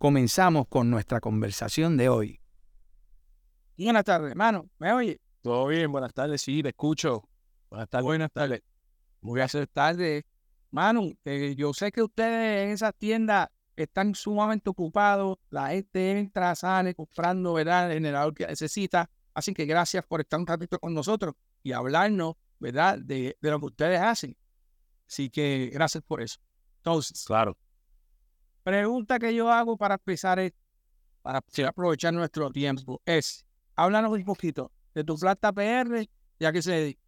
comenzamos con nuestra conversación de hoy. Buenas tardes, hermano. ¿Me oye? Todo bien, buenas tardes, sí, te escucho. Buenas tardes. Buenas tardes. Voy a hacer tarde. Manu, eh, yo sé que ustedes en esa tienda están sumamente ocupados. La gente entra, sale comprando, ¿verdad? El generador que necesita. Así que gracias por estar un ratito con nosotros y hablarnos, ¿verdad? De, de lo que ustedes hacen. Así que gracias por eso. Entonces, Claro. Pregunta que yo hago para empezar es, para aprovechar nuestro tiempo, es, háblanos un poquito de tu planta PR, ya que se dedica.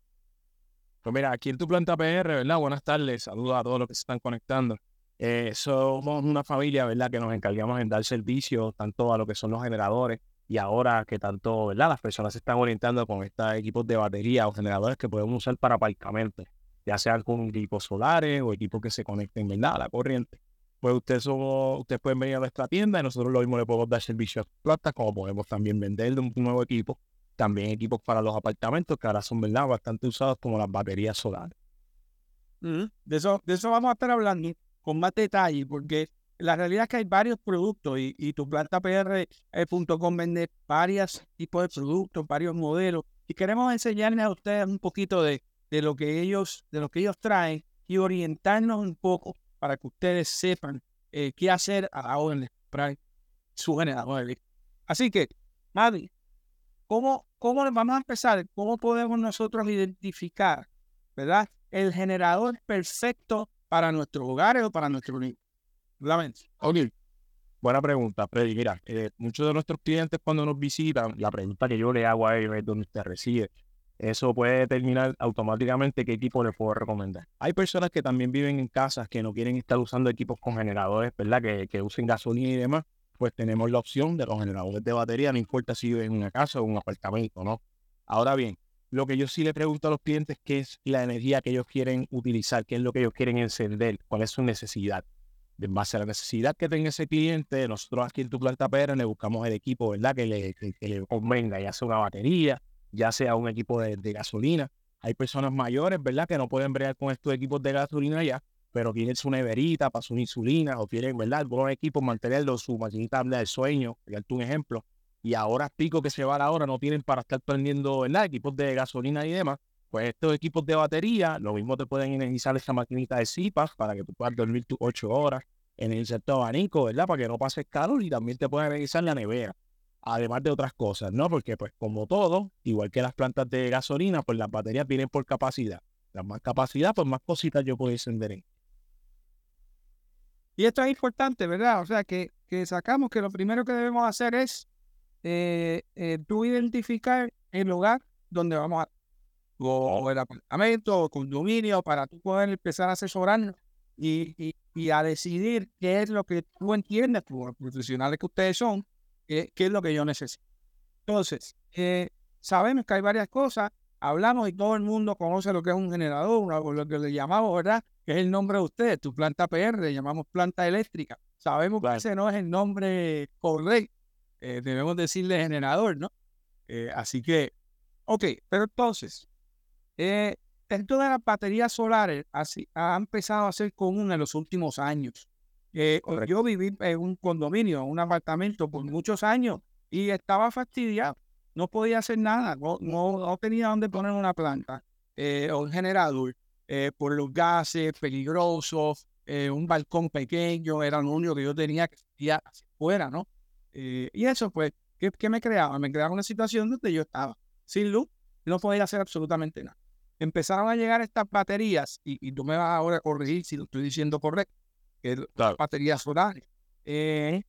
Pues mira, aquí en tu planta PR, ¿verdad? Buenas tardes, saludos a todos los que se están conectando. Eh, somos una familia, ¿verdad? Que nos encargamos en dar servicio tanto a lo que son los generadores y ahora que tanto, ¿verdad? Las personas se están orientando con estos equipos de batería o generadores que podemos usar para aparcamientos, ya sean con equipos solares o equipos que se conecten, ¿verdad? A la corriente. Pues ustedes, pueden venir a nuestra tienda y nosotros lo mismo le podemos dar servicio a plantas, como podemos también venderle un nuevo equipo, también equipos para los apartamentos que ahora son, ¿verdad? Bastante usados como las baterías solares. De eso, de eso vamos a estar hablando con más detalle, porque la realidad es que hay varios productos y, tu planta PR.com vende varios tipos de productos, varios modelos, y queremos enseñarles a ustedes un poquito de, de lo que ellos, de lo que ellos traen y orientarnos un poco para que ustedes sepan eh, qué hacer a la hora de su generador eléctrico. Así que, Madi, ¿cómo, ¿cómo vamos a empezar? ¿Cómo podemos nosotros identificar, verdad, el generador perfecto para nuestros hogares o para nuestro niño? Lamento. Ok. Buena pregunta, Freddy. Mira, eh, muchos de nuestros clientes cuando nos visitan, la pregunta que yo le hago a ellos es dónde usted reside. Eso puede determinar automáticamente qué equipo le puedo recomendar. Hay personas que también viven en casas que no quieren estar usando equipos con generadores, ¿verdad? Que, que usen gasolina y demás. Pues tenemos la opción de los generadores de batería, no importa si viven en una casa o un apartamento, ¿no? Ahora bien, lo que yo sí le pregunto a los clientes qué es la energía que ellos quieren utilizar, qué es lo que ellos quieren encender, cuál es su necesidad. En base a la necesidad que tenga ese cliente, nosotros aquí en tu planta PR le buscamos el equipo, ¿verdad? Que le, que le convenga, ya sea una batería, ya sea un equipo de, gasolina. Hay personas mayores, ¿verdad? Que no pueden bregar con estos equipos de gasolina ya, pero quieren su neverita para su insulina o quieren, ¿verdad? Algunos equipos mantenerlo, su maquinita del sueño, darte un ejemplo. Y ahora pico que se va la hora, no tienen para estar prendiendo, ¿verdad? Equipos de gasolina y demás. Pues estos equipos de batería, lo mismo te pueden energizar esta maquinita de CIPAS para que tú puedas dormir tus ocho horas en el cierto abanico, ¿verdad? Para que no pases calor y también te pueden energizar la nevera además de otras cosas, ¿no? Porque pues como todo, igual que las plantas de gasolina, pues las baterías vienen por capacidad. La más capacidad, pues más cositas yo puedo encender en. Y esto es importante, ¿verdad? O sea, que, que sacamos que lo primero que debemos hacer es eh, eh, tú identificar el lugar donde vamos a o, o el apartamento o condominio para tú poder empezar a asesorarnos y, y, y a decidir qué es lo que tú entiendes, como profesionales que ustedes son, qué, qué es lo que yo necesito. Entonces, eh, sabemos que hay varias cosas, hablamos y todo el mundo conoce lo que es un generador, una, lo que le llamamos, ¿verdad? Que es el nombre de ustedes, tu planta PR, le llamamos planta eléctrica. Sabemos Claro. que ese no es el nombre correcto, eh, debemos decirle generador, ¿no? Eh, así que, ok, pero entonces, eh, esto de las baterías solares así, ha empezado a ser común en los últimos años. Eh, yo viví en un condominio, en un apartamento por muchos años y estaba fastidiado. No podía hacer nada, no, no, no tenía dónde poner una planta eh, o un generador eh, por los gases peligrosos, eh, un balcón pequeño, era lo único que yo tenía que ir hacia afuera, ¿no? Y eso, pues, ¿qué, qué me creaba? Me creaba una situación donde yo estaba sin luz, no podía hacer absolutamente nada. Empezaron a llegar estas baterías, y, y tú me vas ahora a corregir si lo estoy diciendo correcto, que es Claro. baterías solares. Eh,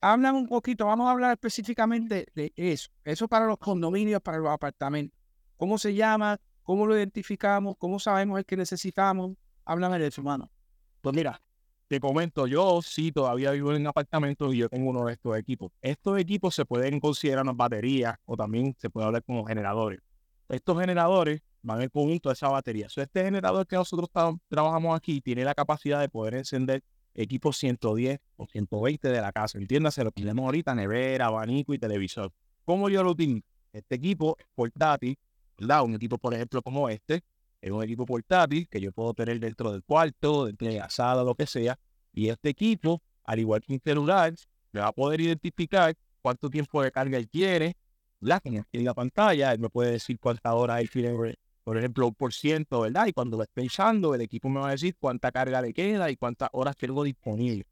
hablan un poquito, vamos a hablar específicamente de eso. Eso para los condominios, para los apartamentos. ¿Cómo se llama? ¿Cómo lo identificamos? ¿Cómo sabemos el que necesitamos? Háblame de eso, mano. Pues mira, te comento, yo sí todavía vivo en apartamento y yo tengo uno de estos equipos. Estos equipos se pueden considerar unas baterías o también se puede hablar como generadores. Estos generadores van en conjunto de esa batería. este generador que nosotros trabajamos aquí tiene la capacidad de poder encender equipos 110 o 120 de la casa. Entiéndase, lo tenemos ahorita, nevera, abanico y televisor. ¿Cómo yo lo utilizo? Este equipo portátil, ¿verdad? Un equipo, por ejemplo, como este, es un equipo portátil que yo puedo tener dentro del cuarto, dentro de la sala, lo que sea. Y este equipo, al igual que un celular, me va a poder identificar cuánto tiempo de carga él quiere, la que en la pantalla, él me puede decir cuántas horas él tiene, por ejemplo, un por ciento, ¿verdad? Y cuando lo esté usando, el equipo me va a decir cuánta carga le queda y cuántas horas tengo disponible.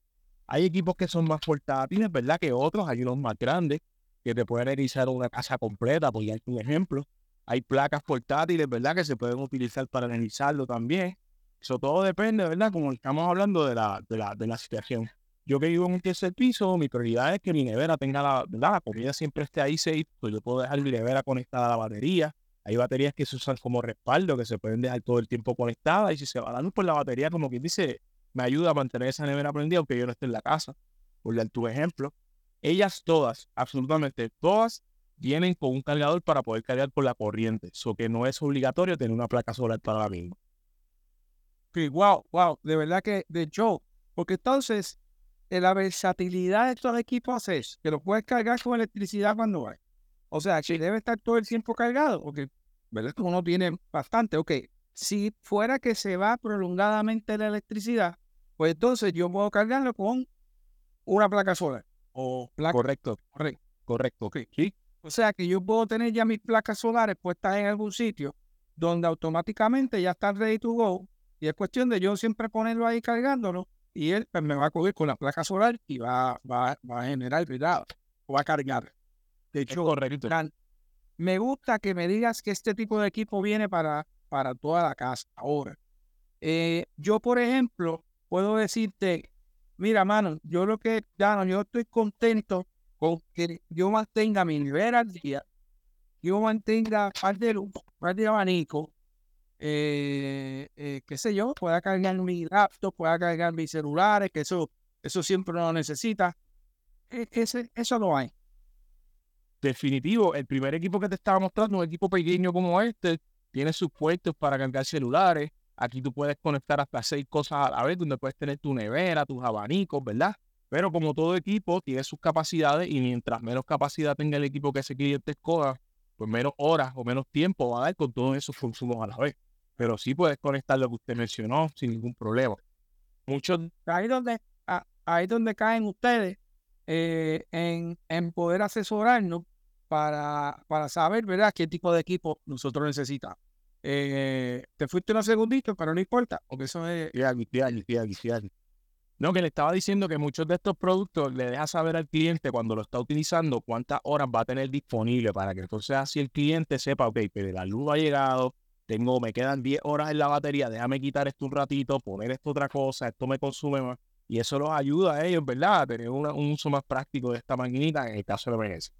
Hay equipos que son más portátiles, ¿verdad? Que otros, hay unos más grandes que te pueden realizar una casa completa, por un ejemplo. Hay placas portátiles, ¿verdad? Que se pueden utilizar para analizarlo también. Eso todo depende, ¿verdad? Como estamos hablando de la, de la, de la situación. Yo que vivo en un tercer piso, mi prioridad es que mi nevera tenga la, ¿verdad? La comida siempre esté ahí safe, pues yo puedo dejar mi nevera conectada a la batería. Hay baterías que se usan como respaldo, que se pueden dejar todo el tiempo conectadas y si se va la luz, pues la batería, como quien dice, me ayuda a mantener esa nevera prendida aunque yo no esté en la casa. Por dar tu ejemplo. Ellas todas, absolutamente todas, vienen con un cargador para poder cargar por la corriente. Eso que no es obligatorio tener una placa solar para la misma. Sí, wow, wow, de verdad que de hecho, porque entonces eh, la versatilidad de estos equipos es que lo puedes cargar con electricidad cuando hay. O sea, que debe estar todo el tiempo cargado, porque ¿verdad? uno tiene bastante. Ok, si fuera que se va prolongadamente la electricidad, pues entonces yo puedo cargarlo con una placa solar. O placa. Correcto, correcto. Correcto, ok. Sí. O sea que yo puedo tener ya mis placas solares puestas en algún sitio donde automáticamente ya están ready to go y es cuestión de yo siempre ponerlo ahí cargándolo y él pues, me va a coger con la placa solar y va, va, va a generar, ¿verdad? O va a cargar. De hecho, correcto. Me gusta que me digas que este tipo de equipo viene para, para toda la casa. Ahora, eh, yo, por ejemplo, puedo decirte, mira, mano, yo lo que, ya no, yo estoy contento con que yo mantenga mi nivel al día, yo mantenga par de luz, par de abanico, eh, eh, qué sé yo, pueda cargar mi laptop, pueda cargar mis celulares, que eso, eso siempre uno necesita. E, ese, eso lo hay. Definitivo, el primer equipo que te estaba mostrando, un equipo pequeño como este, tiene sus puertos para cargar celulares. Aquí tú puedes conectar hasta seis cosas a la vez, donde puedes tener tu nevera, tus abanicos, ¿verdad? Pero como todo equipo tiene sus capacidades y mientras menos capacidad tenga el equipo que ese cliente escoja, pues menos horas o menos tiempo va a dar con todos esos consumos a la vez. Pero sí puedes conectar lo que usted mencionó sin ningún problema. Muchos... Ahí donde, ahí donde caen ustedes eh, en, en, poder asesorarnos para, para saber, ¿verdad?, qué tipo de equipo nosotros necesitamos. Eh, te fuiste unos segunditos, pero no importa, porque eso es... No, que le estaba diciendo que muchos de estos productos le deja saber al cliente cuando lo está utilizando cuántas horas va a tener disponible para que entonces así el cliente sepa, ok, pero la luz ha llegado, tengo, me quedan 10 horas en la batería, déjame quitar esto un ratito, poner esto otra cosa, esto me consume más. Y eso los ayuda a ellos, ¿verdad? A tener un uso más práctico de esta maquinita en el caso de emergencia.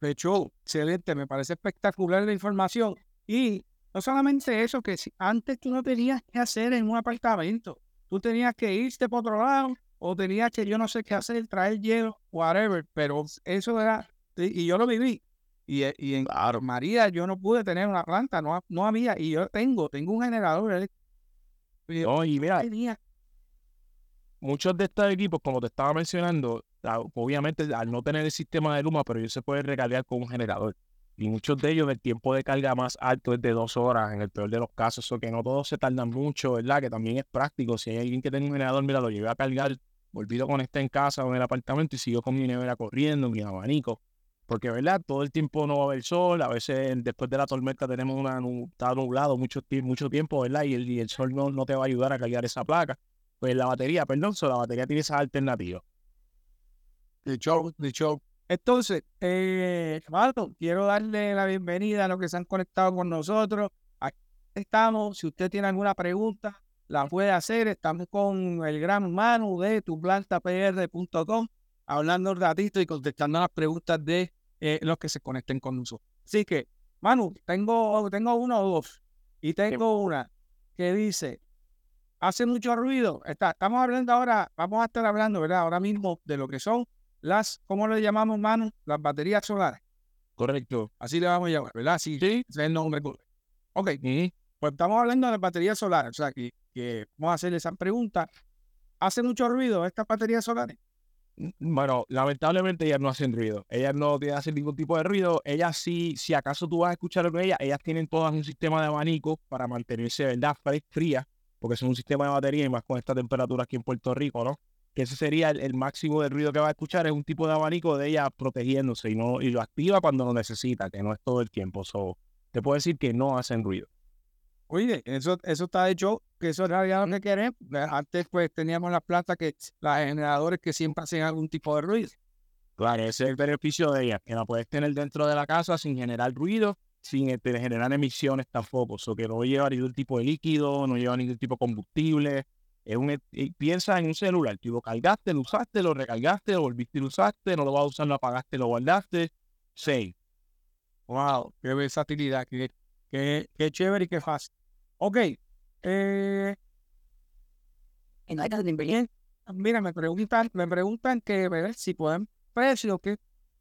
De hecho, excelente, me parece espectacular la información. Y no solamente eso, que antes tú no tenías que hacer en un apartamento tú tenías que irte por otro lado o tenías que yo no sé qué hacer, traer hielo, whatever, pero eso era, y yo lo viví. Y, eh, y en María yo no pude tener una planta, no, no había, y yo tengo, tengo un generador. No, y mira, muchos de estos equipos, como te estaba mencionando, obviamente al no tener el sistema de Luma, pero ellos se pueden recargar con un generador y muchos de ellos el tiempo de carga más alto es de dos horas, en el peor de los casos, o que no todos se tardan mucho, ¿verdad? Que también es práctico. Si hay alguien que tiene un generador, mira, lo llevé a cargar, olvido con este en casa o en el apartamento y sigo con mi nevera corriendo, mi abanico. Porque, ¿verdad? Todo el tiempo no va a haber sol, a veces después de la tormenta tenemos una, está nublado mucho, mucho tiempo, ¿verdad? Y el, sol no, no, te va a ayudar a cargar esa placa. Pues la batería, perdón, la batería tiene esas alternativas. De hecho, de hecho, entonces, eh, quiero darle la bienvenida a los que se han conectado con nosotros. Aquí estamos. Si usted tiene alguna pregunta, la puede hacer. Estamos con el gran Manu de tuplantapr.com, hablando un ratito y contestando las preguntas de eh, los que se conecten con nosotros. Así que, Manu, tengo, tengo uno o dos. Y tengo una que dice, hace mucho ruido. Está, estamos hablando ahora, vamos a estar hablando, ¿verdad? Ahora mismo de lo que son las, ¿cómo le llamamos, mano? Las baterías solares. Correcto. Así le vamos a llamar, ¿verdad? Sí, ese es el nombre. Ok, pues estamos hablando de las baterías solares. O sea, que, que vamos a hacer esa pregunta. ¿Hace mucho ruido estas baterías solares? Bueno, lamentablemente ellas no hacen ruido. Ellas no hacen ningún tipo de ruido. Ellas sí, si acaso tú vas a escuchar con ellas, ellas tienen todas un sistema de abanico para mantenerse, ¿verdad? Fría, porque son un sistema de batería y más con esta temperatura aquí en Puerto Rico, ¿no? Que ese sería el, máximo de ruido que va a escuchar, es un tipo de abanico de ella protegiéndose y, no, y lo activa cuando lo necesita, que no es todo el tiempo. So, te puedo decir que no hacen ruido. Oye, eso, eso está hecho, que eso es realidad lo que queremos. Antes pues teníamos las plantas que, las generadores que siempre hacen algún tipo de ruido. Claro, ese es el beneficio de ella, que la puedes tener dentro de la casa sin generar ruido, sin este, generar emisiones tampoco. O que no lleva ningún tipo de líquido, no lleva ningún tipo de combustible. Es un, piensa en un celular, tú lo cargaste, lo usaste, lo recargaste, lo volviste y lo usaste, no lo vas a usar, lo apagaste, lo guardaste. Sí. Wow, qué versatilidad, qué, qué, qué chévere y qué fácil. Ok. Eh, mira, me preguntan, me preguntan que ver si pueden precio, que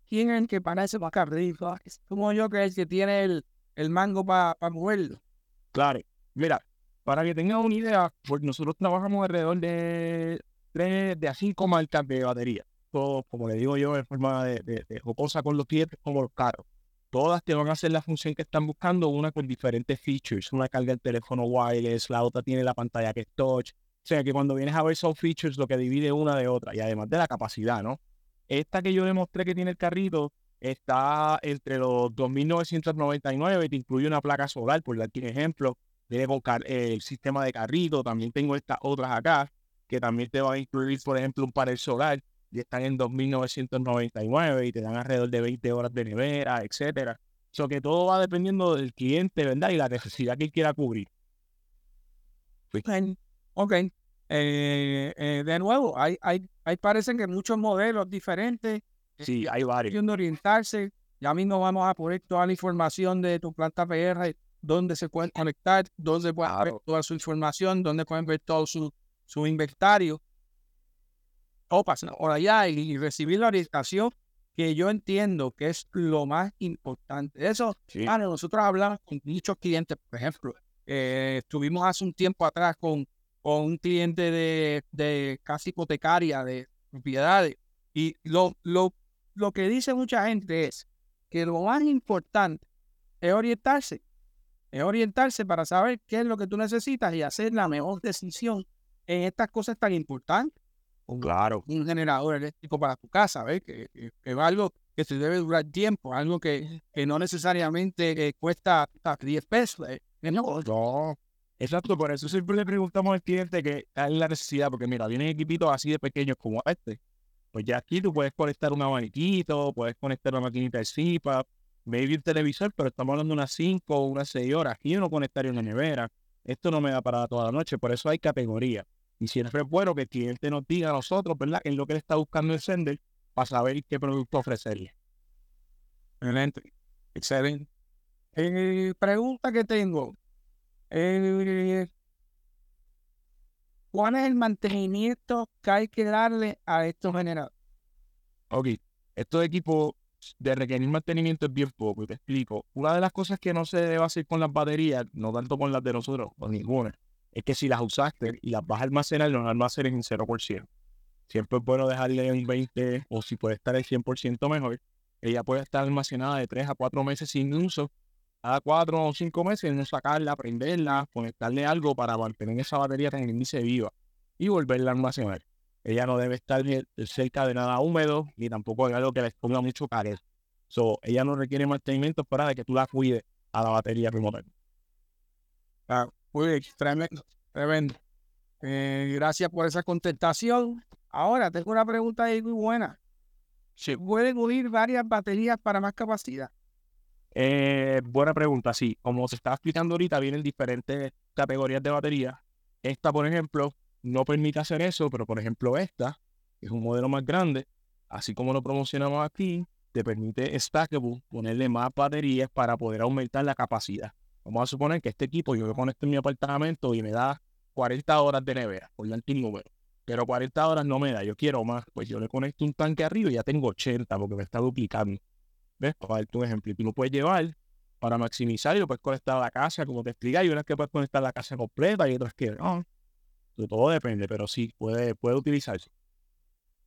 quién es el que parece más arriba. Es como yo que es que tiene el, el mango para moverlo. Claro. Mira, para que tengan una idea, pues nosotros trabajamos alrededor de tres de a cinco marcas de batería. Todo, como le digo yo, en forma de, de, de jocosa con los clientes como los carros todas te van a hacer la función que están buscando, una con diferentes features. Una carga el teléfono wireless, la otra tiene la pantalla que es touch. O sea que cuando vienes a ver son features lo que divide una de otra y además de la capacidad, ¿no? Esta que yo demostré que tiene el carrito está entre los 2.999 y te incluye una placa solar, por dar ejemplo. Viene con el sistema de carrito. También tengo estas otras acá que también te van a incluir, por ejemplo, un panel solar y están en 2.999 y te dan alrededor de 20 horas de nevera, etcétera. Eso que todo va dependiendo del cliente, ¿verdad? Y la necesidad que quiera cubrir. Ok. Eh, eh, de nuevo, hay, hay, hay parecen que muchos modelos diferentes. Sí, hay varios. De orientarse. Ya mismo vamos a poner toda la información de tu planta PR, dónde se pueden conectar, dónde pueden ver toda su información, dónde pueden ver todo su, su inventario. O pasar por allá y, recibir la orientación que yo entiendo que es lo más importante. Eso, nosotros hablamos con muchos clientes, por ejemplo, eh, estuvimos hace un tiempo atrás con, con un cliente de, de casi hipotecaria, de propiedades, y lo, lo, lo que dice mucha gente es que lo más importante es orientarse, es orientarse para saber qué es lo que tú necesitas y hacer la mejor decisión en estas cosas tan importantes claro. un generador eléctrico para tu casa, ¿ves? Que, es algo que se debe durar tiempo, algo que, que no necesariamente eh, cuesta 10 pesos. ¿eh? No. Exacto, por eso siempre le preguntamos al cliente que hay la necesidad, porque mira, vienen equipitos así de pequeños como este. Pues ya aquí tú puedes conectar un abaniquito, puedes conectar una maquinita de CPAP, maybe un televisor, pero estamos hablando de unas 5 o unas 6 horas. Aquí yo no conectaría una nevera. Esto no me da para toda la noche, por eso hay categoría. Y siempre es bueno que el cliente nos diga a nosotros, ¿verdad?, es lo que le está buscando el sender para saber qué producto ofrecerle. Excelente. Excelente. Eh, pregunta que tengo. Eh, ¿Cuál es el mantenimiento que hay que darle a estos generadores? Ok, estos equipos de requerir mantenimiento es bien poco, y te explico. Una de las cosas que no se debe hacer con las baterías, no tanto con las de nosotros, con ninguna, es que si las usaste y las vas a almacenar, las almacenes en 0%. Siempre es bueno dejarle un 20 o si puede estar el 100% mejor. Ella puede estar almacenada de 3 a 4 meses sin uso. Cada 4 o 5 meses no sacarla, prenderla, conectarle algo para mantener esa batería tan índice viva y volverla a almacenar. Ella no debe estar cerca de nada húmedo ni tampoco de algo que le ponga mucho calor. So, ella no requiere mantenimiento para que tú la cuides a la batería remota. Claro. Uy, tremendo, tremendo. Eh, gracias por esa contestación. Ahora, tengo una pregunta ahí muy buena. ¿Se pueden unir varias baterías para más capacidad? Eh, buena pregunta, sí. Como se está explicando ahorita, vienen diferentes categorías de batería. Esta, por ejemplo, no permite hacer eso, pero por ejemplo esta, que es un modelo más grande, así como lo promocionamos aquí, te permite Stackable ponerle más baterías para poder aumentar la capacidad. Vamos a suponer que este equipo yo lo conecto en mi apartamento y me da 40 horas de nevera, por un número. Pero 40 horas no me da, yo quiero más. Pues yo le conecto un tanque arriba y ya tengo 80 porque me está duplicando. ¿Ves? Para darte un ejemplo. Y tú lo puedes llevar para maximizar y lo puedes conectar a la casa, como te explica. Hay unas que puedes conectar a la casa completa y otras que no. Todo depende, pero sí, puede, puede utilizarse.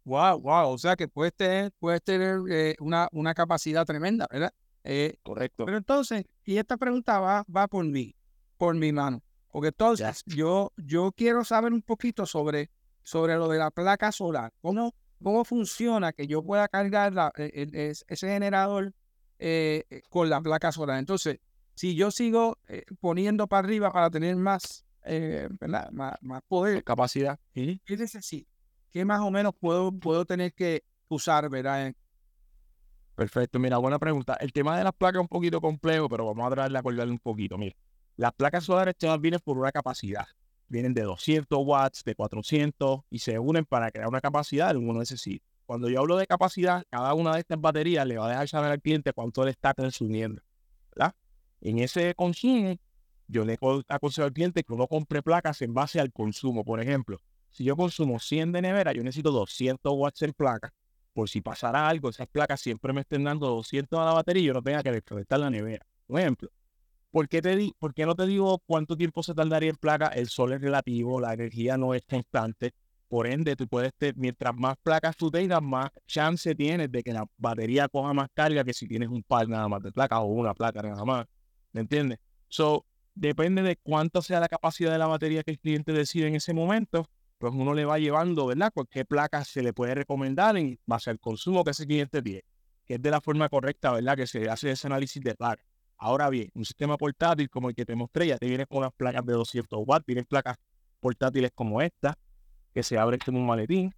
Wow, wow. O sea que puedes tener, puedes tener eh, una, una capacidad tremenda, ¿verdad? Eh, Correcto. pero entonces, y esta pregunta va, va por mí, por mi mano. Porque entonces yo, yo quiero saber un poquito sobre, sobre lo de la placa solar. ¿Cómo, cómo funciona que yo pueda cargar la- e- e- es- ese generador eh, con la placa solar? Entonces, si yo sigo poniendo para arriba para tener más, eh, ¿verdad? Más, más poder, Capacidad. ¿qué necesito? ¿Qué más o menos puedo, puedo tener que usar, verdad? Perfecto, mira, buena pregunta. El tema de las placas es un poquito complejo, pero vamos a tratar de acordarle un poquito. Mira, las placas solares todas vienen por una capacidad. Vienen de 200 watts, de 400 y se unen para crear una capacidad que uno necesita. Cuando yo hablo de capacidad, cada una de estas baterías le va a dejar saber al cliente cuánto le está consumiendo. ¿verdad? En ese consumo, yo le co- aconsejo al cliente que uno compre placas en base al consumo. Por ejemplo, si yo consumo 100 de nevera, yo necesito 200 watts en placa por si pasara algo, esas placas siempre me estén dando 200 a la batería y yo no tenga que desconectar la nevera. Por ejemplo, ¿por qué, te di, ¿por qué no te digo cuánto tiempo se tardaría en placa? El sol es relativo, la energía no es constante. Por ende, tú puedes, te- mientras más placas tú tengas, más chance tienes de que la batería coja más carga que si tienes un par nada más de placas o una placa nada más. ¿Me entiendes? So, depende de cuánto sea la capacidad de la batería que el cliente decide en ese momento, pues uno le va llevando, ¿verdad? Cualquier placa se le puede recomendar en base al consumo que ese cliente tiene, que es de la forma correcta, ¿verdad? Que se hace ese análisis de placa. Ahora bien, un sistema portátil como el que te mostré, ya te viene con unas placas de 200 watts, tienen placas portátiles como esta, que se abren como un maletín.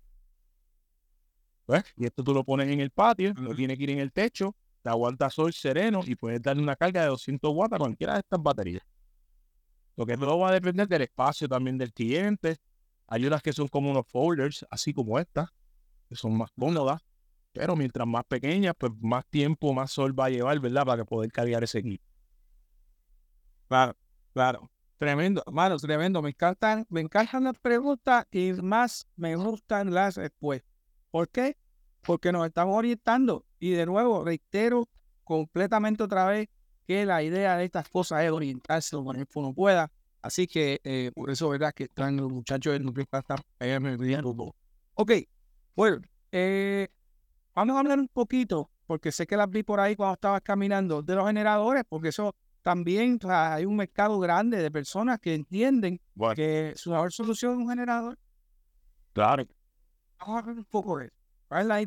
¿Ves? Y esto tú lo pones en el patio, Ujú. tiene que ir en el techo, te aguanta sol sereno y puedes darle una carga de 200 watts a cualquiera de estas baterías. Lo que todo va a depender del espacio también del cliente. Hay unas que son como unos folders, así como estas, que son más cómodas, pero mientras más pequeñas, pues más tiempo, más sol va a llevar, ¿verdad? Para poder cargar ese equipo. Claro, claro. Tremendo, hermano, tremendo. Me encantan, me encantan las preguntas y más me gustan las respuestas. ¿Por qué? Porque nos estamos orientando. Y de nuevo, reitero completamente otra vez que la idea de estas cosas es orientarse lo que uno pueda. Así que eh, por eso, ¿verdad? Que están los muchachos del Núcleo Riendo. Ok, bueno, eh, vamos a hablar un poquito, porque sé que las vi por ahí cuando estabas caminando, de los generadores, porque eso también o sea, hay un mercado grande de personas que entienden Bueno, que su mejor solución es un generador. claro. Vamos a hablar un poco de eso.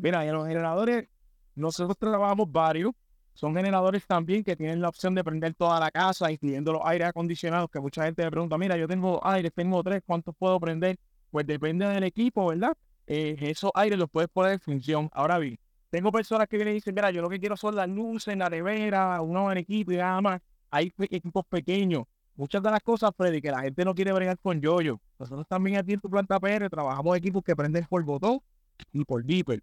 Mira, en los generadores, nosotros trabajamos varios. Son generadores también que tienen la opción de prender toda la casa, incluyendo los aires acondicionados, que mucha gente me pregunta, mira, yo tengo aires, tengo tres, ¿cuántos puedo prender? Pues depende del equipo, ¿verdad? Eh, esos aires los puedes poner en función. Ahora bien, tengo personas que vienen y dicen, mira, yo lo que quiero son las luces, la nevera, un equipo y nada más. Hay equipos pequeños. Muchas de las cosas, Freddy, que la gente no quiere bregar con yoyo. Nosotros también aquí en tu planta PR trabajamos equipos que prenden por botón y por beeper.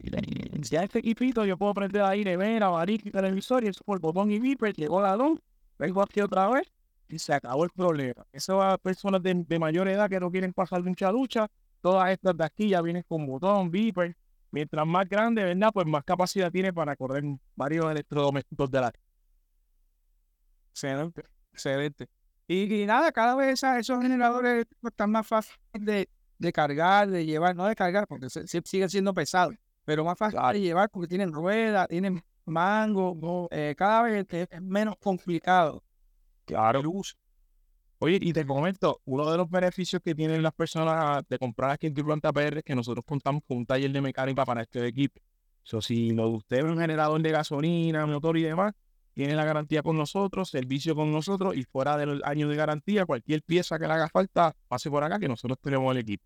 Ya este equipito yo puedo prender ahí nevera, abanico y televisor y eso por botón y beeper, llegó la luz, vengo aquí otra vez y se acabó el problema. Eso a personas de, de mayor edad que no quieren pasar mucha lucha, todas estas de aquí ya vienen con botón, beeper. Mientras más grande, ¿verdad? Pues más capacidad tiene para correr varios electrodomésticos de la Excelente, excelente. Y, y nada, cada vez esa- esos generadores están más fáciles de, de cargar, de llevar, no de cargar, porque se, se- siguen siendo pesados, pero más fácil de llevar porque tienen ruedas, tienen mango, eh, cada vez es, menos complicado Claro. Oye, y te comento, uno de los beneficios que tienen las personas de comprar aquí en planta PR es que nosotros contamos con un taller de mecánica para este equipo. So, si lo de usted es un generador de gasolina, motor y demás, tiene la garantía con nosotros, servicio con nosotros y fuera del año de garantía, cualquier pieza que le haga falta, pase por acá que nosotros tenemos el equipo.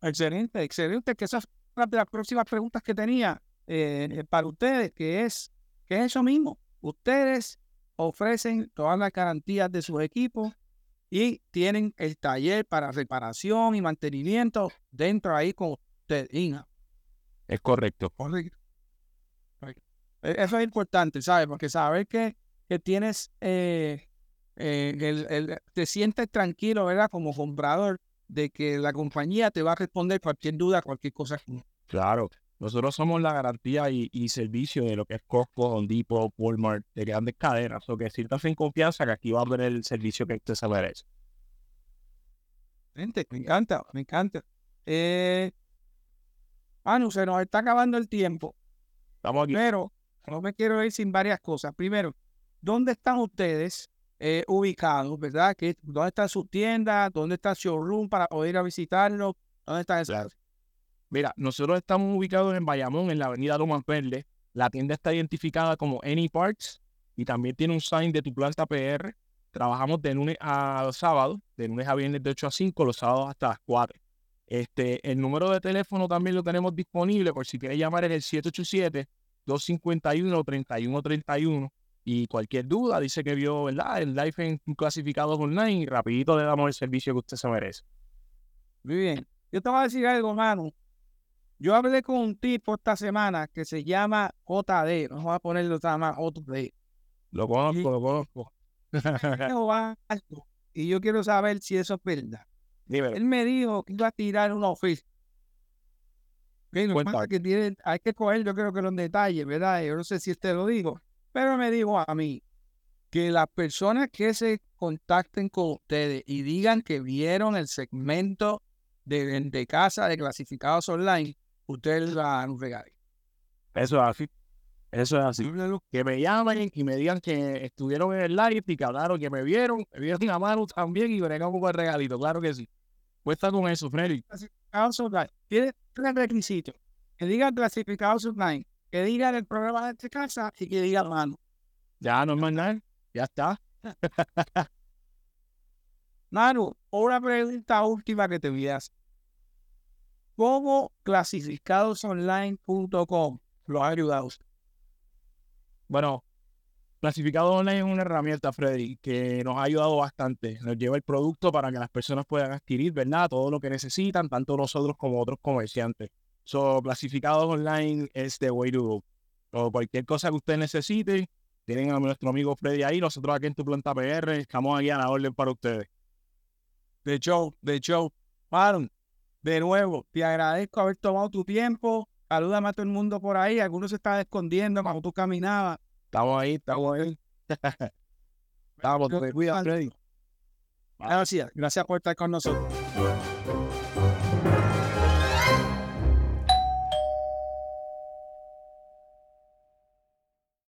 Excelente, excelente, que esas de las próximas preguntas que tenía eh, para ustedes, que es, que es eso mismo. Ustedes ofrecen todas las garantías de sus equipos y tienen el taller para reparación y mantenimiento dentro ahí con ustedes. Inga. Es correcto. Correcto. Correcto. E- Eso es importante, ¿sabes? Porque saber que, que tienes eh, eh, el- el- te sientes tranquilo, ¿verdad? Como comprador, de que la compañía te va a responder cualquier duda, cualquier cosa. Claro, nosotros somos la garantía y, y servicio de lo que es Costco, Home Depot, Walmart, de grandes cadenas. O que sientas en confianza que aquí va a haber el servicio que usted se merece. Gente, me encanta, me encanta. Eh, Manu, se nos está acabando el tiempo, Estamos aquí. pero no me quiero ir sin varias cosas. Primero, ¿dónde están ustedes eh, ubicados, verdad? ¿Qué- ¿Dónde están sus tiendas? ¿Dónde está showroom para poder ir a visitarlo? ¿Dónde está eso? Mira, nosotros estamos ubicados en Bayamón, en la avenida Lomas Verde. La tienda está identificada como Any Parts y también tiene un sign de tu planta PR. Trabajamos de lunes a sábado, de lunes a viernes de 8 a 5, los sábados hasta las 4. Este, el número de teléfono también lo tenemos disponible por si quieres llamar es el 787-251-3131 y cualquier duda dice que vio ¿verdad? el live en clasificados online y rapidito le damos el servicio que usted se merece. Muy bien. Yo te voy a decir algo, Manu. Yo hablé con un tipo esta semana que se llama JD. Vamos a ponerlo nada más JD. Lo conozco, lo conozco. Y yo quiero saber si eso es verdad. Dímelo. Él me dijo que iba a tirar una oferta. Ok, lo que pasa que tiene- hay que coger, yo creo que los detalles, ¿verdad? Yo no sé si usted lo dijo, pero me dijo a mí que las personas que se contacten con ustedes y digan que vieron el segmento de, de casa de clasificados online, ustedes dan un regalo. Eso es así. Eso es así. Que me llamen y me digan que estuvieron en el live y que hablaron, que me vieron, me vieron a mano también y bregamos con el regalito. Claro que sí. Cuesta con eso, Freddy. Clasificados online. Tiene tres requisitos. Que digan clasificados online, que digan el programa de casa y que digan mano. Ya no es más nada. Ya está. Manu, una pregunta última que te voy a hacer. ¿Cómo clasificadosonline.com lo ha ayudado? Bueno, Clasificado Online es una herramienta, Freddy, que nos ha ayudado bastante. Nos lleva el producto para que las personas puedan adquirir, ¿verdad? Todo lo que necesitan, tanto nosotros como otros comerciantes. So, Clasificados Online es the way to go. O cualquier cosa que usted necesite, tienen a nuestro amigo Freddy ahí. Nosotros aquí en tu planta PR estamos aquí a la orden para ustedes. De show, de show. Manu, de nuevo, te agradezco haber tomado tu tiempo. Salúdame a todo el mundo por ahí. Algunos se estaban escondiendo cuando tú caminabas. Estamos ahí, estamos ahí. estamos, te cuidas, Freddy. Gracias, gracias por estar con nosotros.